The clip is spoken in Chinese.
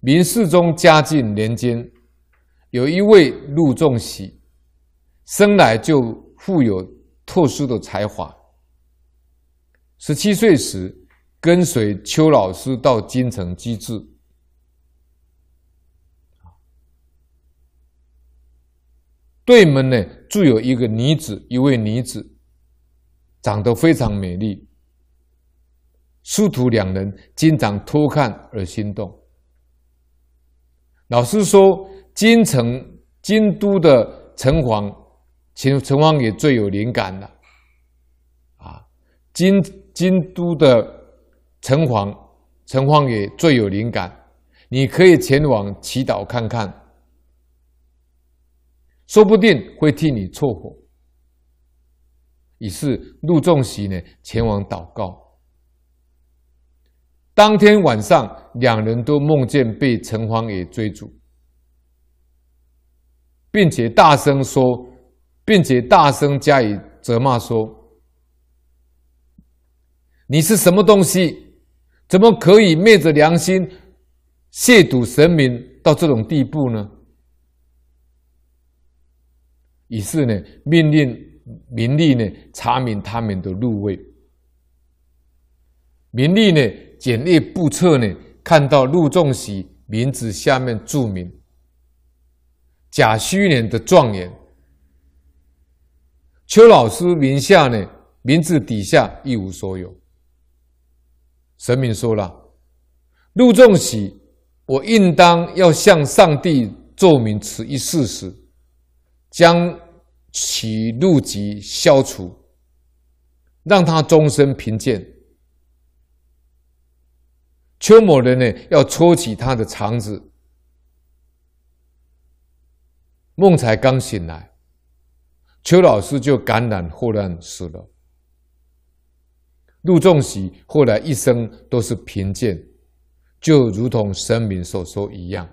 明世宗嘉靖年间，有一位陆仲喜，生来就富有特殊的才华。十七岁时，跟随邱老师到京城居住。对门呢，住有一个女子，一位女子，长得非常美丽。师徒两人经常偷看而心动。老师说，京城京都的城隍，秦城隍爷最有灵感了。啊，京京都的城隍，城隍爷最有灵感，你可以前往祈祷看看。说不定会替你撮合。于是陆仲喜呢前往祷告。当天晚上，两人都梦见被城隍爷追逐，并且大声说，并且大声加以责骂说：“你是什么东西？怎么可以昧着良心亵渎神明到这种地步呢？”于是呢，命令民力呢查明他们的入位。民力呢检阅簿册呢，看到陆仲喜名字下面注明甲戌年的状元，邱老师名下呢名字底下一无所有。神明说了，陆仲喜，我应当要向上帝奏明此一事实。将其禄籍消除，让他终身贫贱。邱某人呢，要戳起他的肠子。梦才刚醒来，邱老师就感染霍乱死了。陆仲喜后来一生都是贫贱，就如同神明所说一样。